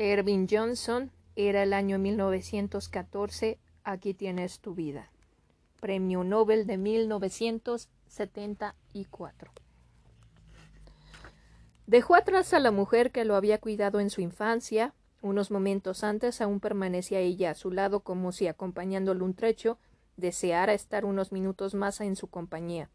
Ervin Johnson, era el año 1914, aquí tienes tu vida. Premio Nobel de 1974. Dejó atrás a la mujer que lo había cuidado en su infancia. Unos momentos antes aún permanecía ella a su lado como si acompañándole un trecho deseara estar unos minutos más en su compañía.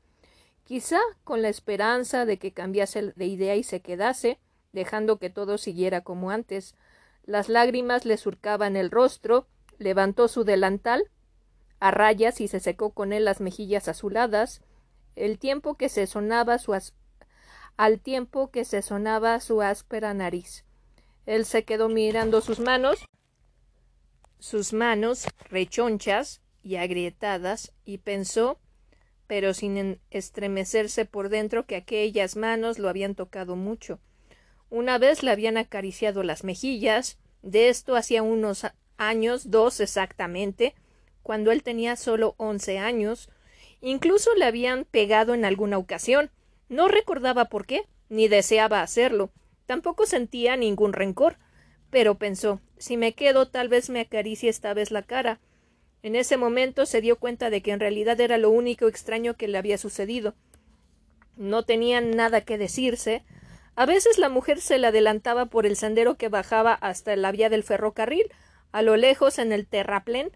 Quizá con la esperanza de que cambiase de idea y se quedase, dejando que todo siguiera como antes, las lágrimas le surcaban el rostro, levantó su delantal a rayas y se secó con él las mejillas azuladas, el tiempo que se sonaba su al tiempo que se sonaba su áspera nariz. Él se quedó mirando sus manos, sus manos rechonchas y agrietadas, y pensó, pero sin estremecerse por dentro, que aquellas manos lo habían tocado mucho. Una vez le habían acariciado las mejillas, de esto hacía unos años, dos exactamente, cuando él tenía solo once años, incluso le habían pegado en alguna ocasión. No recordaba por qué, ni deseaba hacerlo. Tampoco sentía ningún rencor. Pero pensó si me quedo tal vez me acaricie esta vez la cara. En ese momento se dio cuenta de que en realidad era lo único extraño que le había sucedido. No tenían nada que decirse, a veces la mujer se le adelantaba por el sendero que bajaba hasta la vía del ferrocarril. A lo lejos, en el terraplén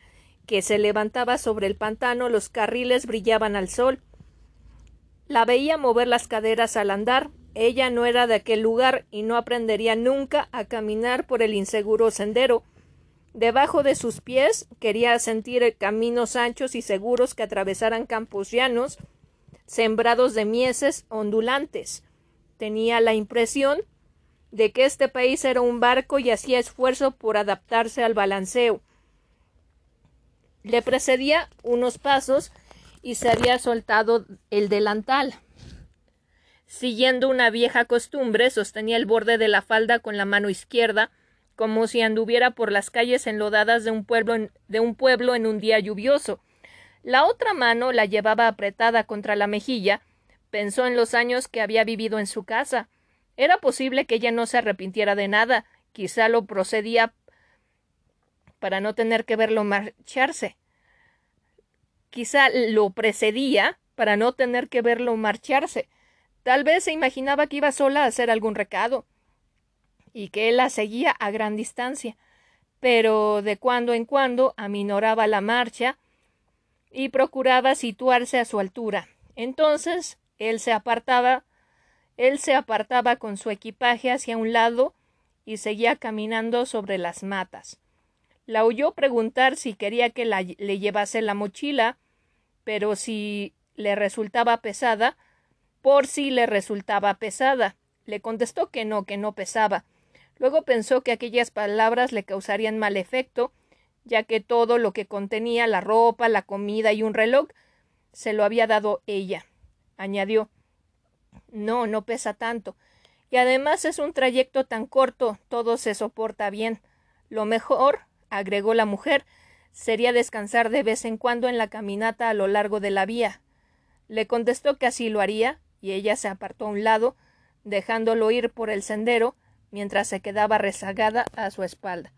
que se levantaba sobre el pantano, los carriles brillaban al sol. La veía mover las caderas al andar. Ella no era de aquel lugar y no aprendería nunca a caminar por el inseguro sendero. Debajo de sus pies quería sentir caminos anchos y seguros que atravesaran campos llanos, sembrados de mieses ondulantes. Tenía la impresión de que este país era un barco y hacía esfuerzo por adaptarse al balanceo. Le precedía unos pasos y se había soltado el delantal. Siguiendo una vieja costumbre, sostenía el borde de la falda con la mano izquierda, como si anduviera por las calles enlodadas de un pueblo en, un día lluvioso. La otra mano la llevaba apretada contra la mejilla Pensó en los años que había vivido en su casa. Era posible que ella no se arrepintiera de nada, quizá lo procedía para no tener que verlo marcharse. Quizá lo precedía para no tener que verlo marcharse. Tal vez se imaginaba que iba sola a hacer algún recado y que él la seguía a gran distancia, pero de cuando en cuando aminoraba la marcha y procuraba situarse a su altura. Entonces él se apartaba, él se apartaba con su equipaje hacia un lado y seguía caminando sobre las matas. La oyó preguntar si quería que le llevase la mochila, pero si le resultaba pesada, por si le resultaba pesada. Le contestó que no, que no pesaba. Luego pensó que aquellas palabras le causarían mal efecto, ya que todo lo que contenía la ropa, la comida y un reloj se lo había dado ella añadió. No, no pesa tanto. Y además es un trayecto tan corto, todo se soporta bien. Lo mejor, agregó la mujer, sería descansar de vez en cuando en la caminata a lo largo de la vía. Le contestó que así lo haría, y ella se apartó a un lado, dejándolo ir por el sendero, mientras se quedaba rezagada a su espalda.